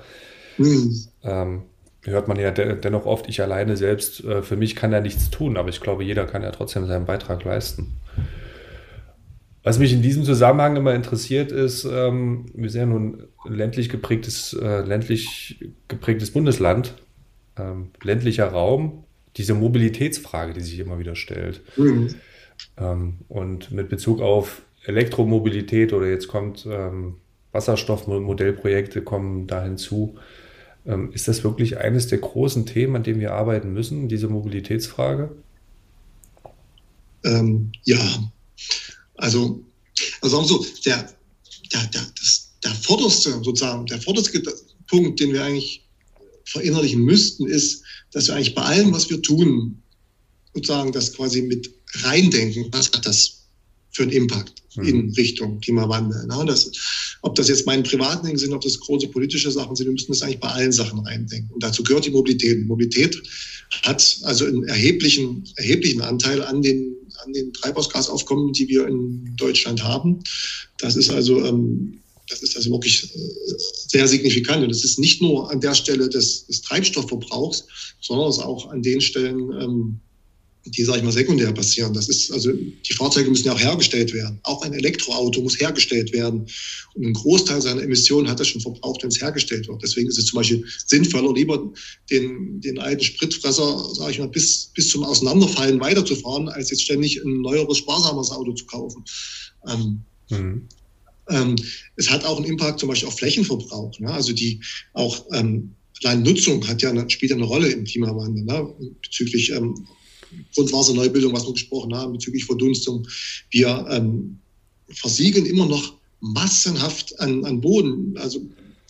Mhm. Ähm, hört man ja de dennoch oft, ich alleine selbst, äh, für mich kann er nichts tun, aber ich glaube, jeder kann ja trotzdem seinen Beitrag leisten. Was mich in diesem Zusammenhang immer interessiert ist, ähm, wir sind ja nun ein ländlich geprägtes, äh, ländlich geprägtes Bundesland, ähm, ländlicher Raum, diese Mobilitätsfrage, die sich immer wieder stellt. Mhm. Ähm, und mit Bezug auf Elektromobilität oder jetzt kommt ähm, Wasserstoffmodellprojekte kommen da hinzu. Ähm, ist das wirklich eines der großen Themen, an dem wir arbeiten müssen, diese Mobilitätsfrage? Ähm, ja, also, also sagen wir so, der, der, der, das, der vorderste, sozusagen, der vorderste Punkt, den wir eigentlich verinnerlichen müssten, ist, dass wir eigentlich bei allem, was wir tun, sozusagen das quasi mit reindenken, was hat das für einen Impact mhm. in Richtung Klimawandel. Ne? Das, ob das jetzt meine privaten Dinge sind, ob das große politische Sachen sind, wir müssen das eigentlich bei allen Sachen reindenken. Und dazu gehört die Mobilität. Mobilität hat also einen erheblichen, erheblichen Anteil an den, an den Treibhausgasaufkommen, die wir in Deutschland haben. Das ist also, ähm, das ist also wirklich äh, sehr signifikant. Und es ist nicht nur an der Stelle des, des Treibstoffverbrauchs, sondern es ist auch an den Stellen, ähm, die, sage ich mal, sekundär passieren. Das ist, also die Fahrzeuge müssen ja auch hergestellt werden. Auch ein Elektroauto muss hergestellt werden. Und ein Großteil seiner Emissionen hat er schon verbraucht, wenn es hergestellt wird. Deswegen ist es zum Beispiel sinnvoller, lieber den, den alten Spritfresser, sage ich mal, bis, bis zum Auseinanderfallen weiterzufahren, als jetzt ständig ein neueres, sparsameres Auto zu kaufen. Ähm, mhm. ähm, es hat auch einen Impact zum Beispiel auf Flächenverbrauch. Ne? Also die auch ähm, allein Nutzung hat ja eine, spielt ja eine Rolle im Klimawandel ne? bezüglich ähm, Grundwasserneubildung, was wir gesprochen haben, bezüglich Verdunstung. Wir ähm, versiegeln immer noch massenhaft an, an Boden. Also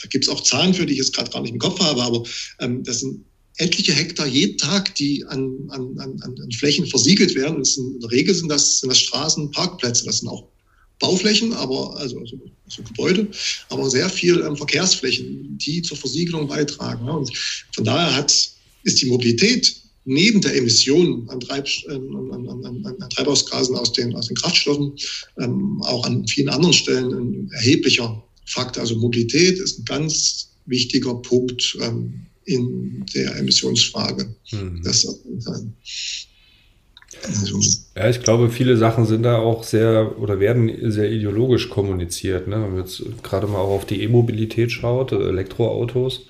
da gibt es auch Zahlen für, die ich jetzt gerade gar nicht im Kopf habe, aber ähm, das sind etliche Hektar jeden Tag, die an, an, an, an Flächen versiegelt werden. Das sind, in der Regel sind das, sind das Straßen, Parkplätze, das sind auch Bauflächen, aber also, also, also Gebäude, aber sehr viel ähm, Verkehrsflächen, die zur Versiegelung beitragen. Ne? Und von daher hat, ist die Mobilität neben der Emission an, Treib, äh, an, an, an, Treibhausgasen aus den, aus den Kraftstoffen ähm, auch an vielen anderen Stellen ein erheblicher Faktor. Also Mobilität ist ein ganz wichtiger Punkt ähm, in der Emissionsfrage. Mhm. Das also, ja, ich glaube, viele Sachen sind da auch sehr oder werden sehr ideologisch kommuniziert. Ne? Wenn man jetzt gerade mal auch auf die E-Mobilität schaut, Elektroautos,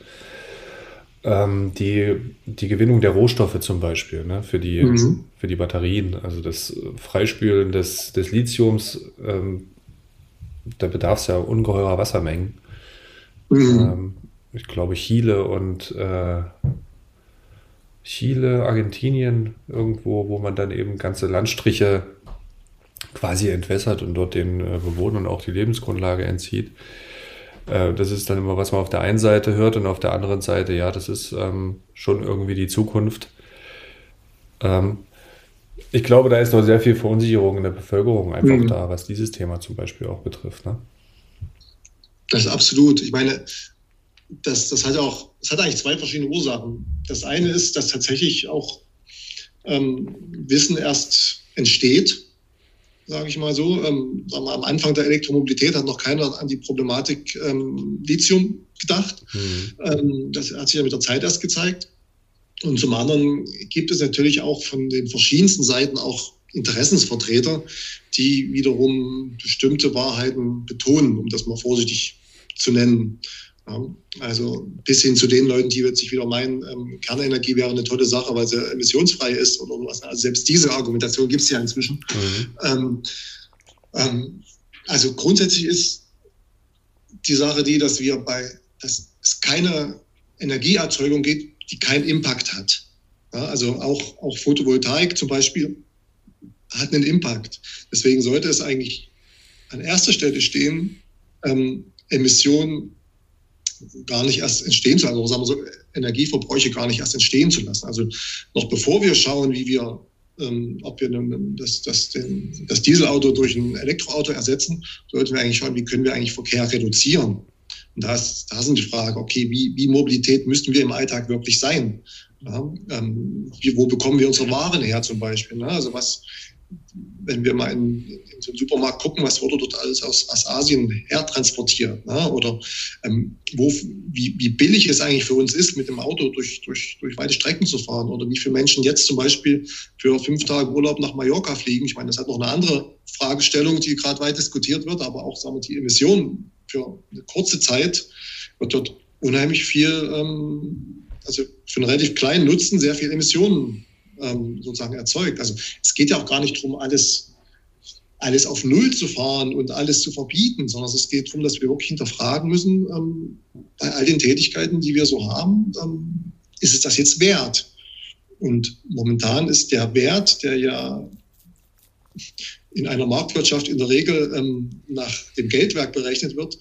ähm, die, die Gewinnung der Rohstoffe zum Beispiel ne, für, die, mhm. für die Batterien, also das Freispülen des, des Lithiums, ähm, da bedarf es ja ungeheurer Wassermengen. Mhm. Ähm, ich glaube, Chile und äh, Chile, Argentinien, irgendwo, wo man dann eben ganze Landstriche quasi entwässert und dort den äh, Bewohnern auch die Lebensgrundlage entzieht. Äh, das ist dann immer, was man auf der einen Seite hört und auf der anderen Seite, ja, das ist ähm, schon irgendwie die Zukunft. Ähm, ich glaube, da ist noch sehr viel Verunsicherung in der Bevölkerung einfach mhm. da, was dieses Thema zum Beispiel auch betrifft. Ne? Das ist absolut. Ich meine, das, das hat auch, das hat eigentlich zwei verschiedene Ursachen. Das eine ist, dass tatsächlich auch ähm, Wissen erst entsteht sage ich mal so. Ähm, sagen wir, am Anfang der Elektromobilität hat noch keiner an die Problematik ähm, Lithium gedacht. Mhm. Ähm, das hat sich ja mit der Zeit erst gezeigt. Und zum anderen gibt es natürlich auch von den verschiedensten Seiten auch Interessensvertreter, die wiederum bestimmte Wahrheiten betonen, um das mal vorsichtig zu nennen. Also bis hin zu den Leuten, die jetzt sich wieder meinen, ähm, Kernenergie wäre eine tolle Sache, weil sie emissionsfrei ist oder sowas. Also selbst diese Argumentation gibt es ja inzwischen. Mhm. Ähm, ähm, also grundsätzlich ist die Sache die, dass wir bei, dass es keine Energieerzeugung gibt, die keinen Impact hat. Ja, also auch, auch Photovoltaik zum Beispiel hat einen Impact. Deswegen sollte es eigentlich an erster Stelle stehen, ähm, Emissionen gar nicht erst entstehen zu lassen, oder sagen wir so, Energieverbräuche gar nicht erst entstehen zu lassen. Also noch bevor wir schauen, wie wir, ähm, ob wir das, das, den, das Dieselauto durch ein Elektroauto ersetzen, sollten wir eigentlich schauen, wie können wir eigentlich Verkehr reduzieren. Und da ist, da sind die Frage, okay, wie, wie Mobilität müssten wir im Alltag wirklich sein? Ja, ähm, wo bekommen wir unsere Waren her zum Beispiel? Ne? Also was, wenn wir mal in, in, so einen Supermarkt gucken, was wurde dort alles aus, aus Asien hertransportiert? Ne? Oder ähm, wo, wie, wie billig es eigentlich für uns ist, mit dem Auto durch, durch, durch weite Strecken zu fahren. Oder wie viele Menschen jetzt zum Beispiel für fünf Tage Urlaub nach Mallorca fliegen. Ich meine, das hat noch eine andere Fragestellung, die gerade weit diskutiert wird, aber auch sagen wir, die Emissionen für eine kurze Zeit wird dort unheimlich viel, ähm, also für einen relativ kleinen Nutzen sehr viel Emissionen ähm, sozusagen erzeugt. Also es geht ja auch gar nicht darum, alles, alles auf Null zu fahren und alles zu verbieten, sondern es geht darum, dass wir wirklich hinterfragen müssen, ähm, bei all den Tätigkeiten, die wir so haben, ähm, ist es das jetzt wert? Und momentan ist der Wert, der ja in einer Marktwirtschaft in der Regel ähm, nach dem Geldwerk berechnet wird,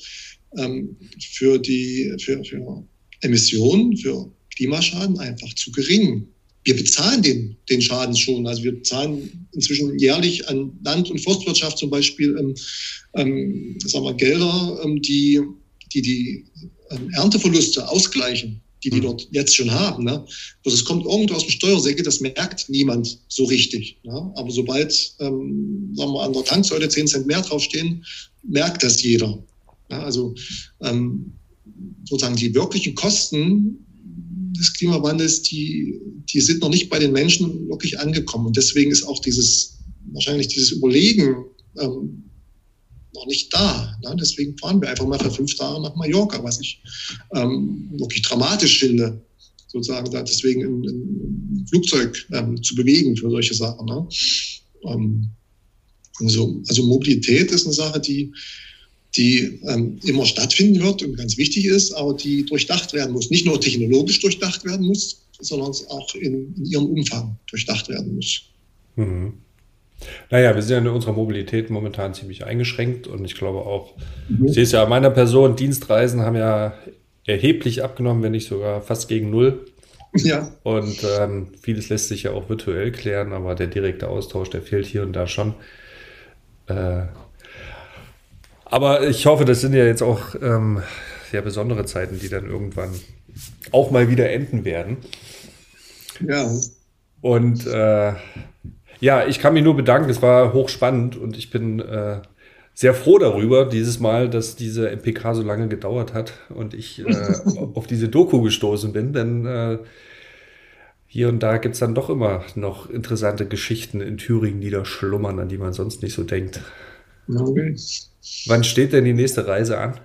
ähm, für die für, für Emissionen, für Klimaschaden einfach zu gering wir bezahlen den, den Schaden schon. Also wir bezahlen inzwischen jährlich an Land- und Forstwirtschaft zum Beispiel ähm, ähm, sagen wir, Gelder, ähm, die die, die ähm, Ernteverluste ausgleichen, die die mhm. dort jetzt schon haben. Ne? Also es kommt irgendwo aus dem Steuersäcke, das merkt niemand so richtig. Ne? Aber sobald ähm, sagen wir, an der Tanksäule 10 Cent mehr draufstehen, merkt das jeder. Ne? Also ähm, sozusagen die wirklichen Kosten des Klimawandels, die, die sind noch nicht bei den Menschen wirklich angekommen. Und deswegen ist auch dieses, wahrscheinlich dieses Überlegen ähm, noch nicht da. Ne? Deswegen fahren wir einfach mal für fünf Tage nach Mallorca, was ich ähm, wirklich dramatisch finde, sozusagen da deswegen ein, ein Flugzeug ähm, zu bewegen für solche Sachen. Ne? Also, also Mobilität ist eine Sache, die, die ähm, immer stattfinden wird und ganz wichtig ist, aber die durchdacht werden muss. Nicht nur technologisch durchdacht werden muss, sondern auch in, in ihrem Umfang durchdacht werden muss. Mhm. Naja, wir sind ja in unserer Mobilität momentan ziemlich eingeschränkt und ich glaube auch, mhm. ich sehe es ja an meiner Person, Dienstreisen haben ja erheblich abgenommen, wenn nicht sogar fast gegen null. Ja. Und ähm, vieles lässt sich ja auch virtuell klären, aber der direkte Austausch, der fehlt hier und da schon. Äh, aber ich hoffe, das sind ja jetzt auch ähm, sehr besondere Zeiten, die dann irgendwann auch mal wieder enden werden. Ja. Und äh, ja, ich kann mich nur bedanken. Es war hochspannend und ich bin äh, sehr froh darüber, dieses Mal, dass diese MPK so lange gedauert hat und ich äh, <laughs> auf diese Doku gestoßen bin, denn äh, hier und da gibt es dann doch immer noch interessante Geschichten in Thüringen, die da schlummern, an die man sonst nicht so denkt. Okay. Wann steht denn die nächste Reise an?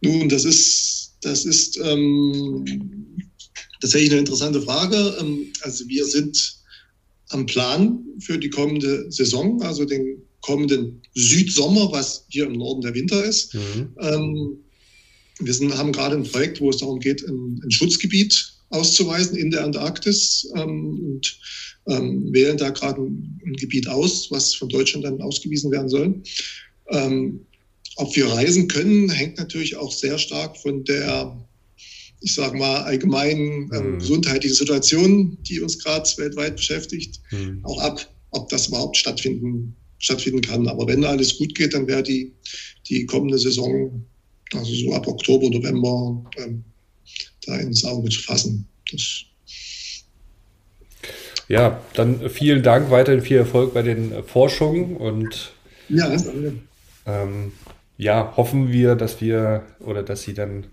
Nun, das ist, das ist ähm, tatsächlich eine interessante Frage. Ähm, also wir sind am Plan für die kommende Saison, also den kommenden Südsommer, was hier im Norden der Winter ist. Mhm. Ähm, wir sind, haben gerade ein Projekt, wo es darum geht, ein, ein Schutzgebiet auszuweisen in der Antarktis ähm, und ähm, wählen da gerade ein, ein, Gebiet aus, was von Deutschland dann ausgewiesen werden soll. Ähm, ob wir reisen können, hängt natürlich auch sehr stark von der, ich sage mal, allgemeinen ähm, mhm. gesundheitlichen Situation, die uns gerade weltweit beschäftigt, mhm. auch ab, ob das überhaupt stattfinden, stattfinden kann. Aber wenn alles gut geht, dann wäre die, die kommende Saison, also so ab Oktober, November, ähm, da ins Auge zu fassen. Das ja, dann vielen Dank, weiterhin viel Erfolg bei den Forschungen und ja, ähm, ja, hoffen wir, dass wir oder dass Sie dann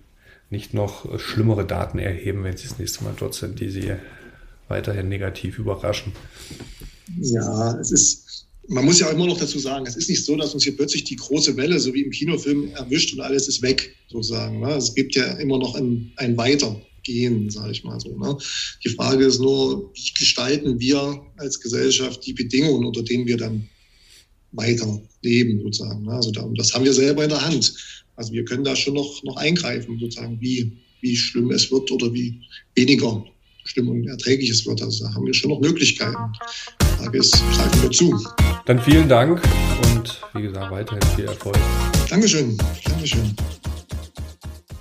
nicht noch schlimmere Daten erheben, wenn Sie das nächste Mal dort sind, die Sie weiterhin negativ überraschen. Ja, es ist, man muss ja auch immer noch dazu sagen, es ist nicht so, dass uns hier plötzlich die große Welle, so wie im Kinofilm, erwischt und alles ist weg, sozusagen. Ne? Es gibt ja immer noch ein, ein Weiter gehen, sage ich mal so. Ne? Die Frage ist nur, wie gestalten wir als Gesellschaft die Bedingungen, unter denen wir dann weiter leben, sozusagen. Ne? Also das haben wir selber in der Hand. Also wir können da schon noch, noch eingreifen, sozusagen, wie, wie schlimm es wird oder wie weniger schlimm und erträglich es wird. Also da haben wir schon noch Möglichkeiten. Die Frage ist, greifen wir zu. Dann vielen Dank und wie gesagt, weiterhin viel Erfolg. Dankeschön. Dankeschön.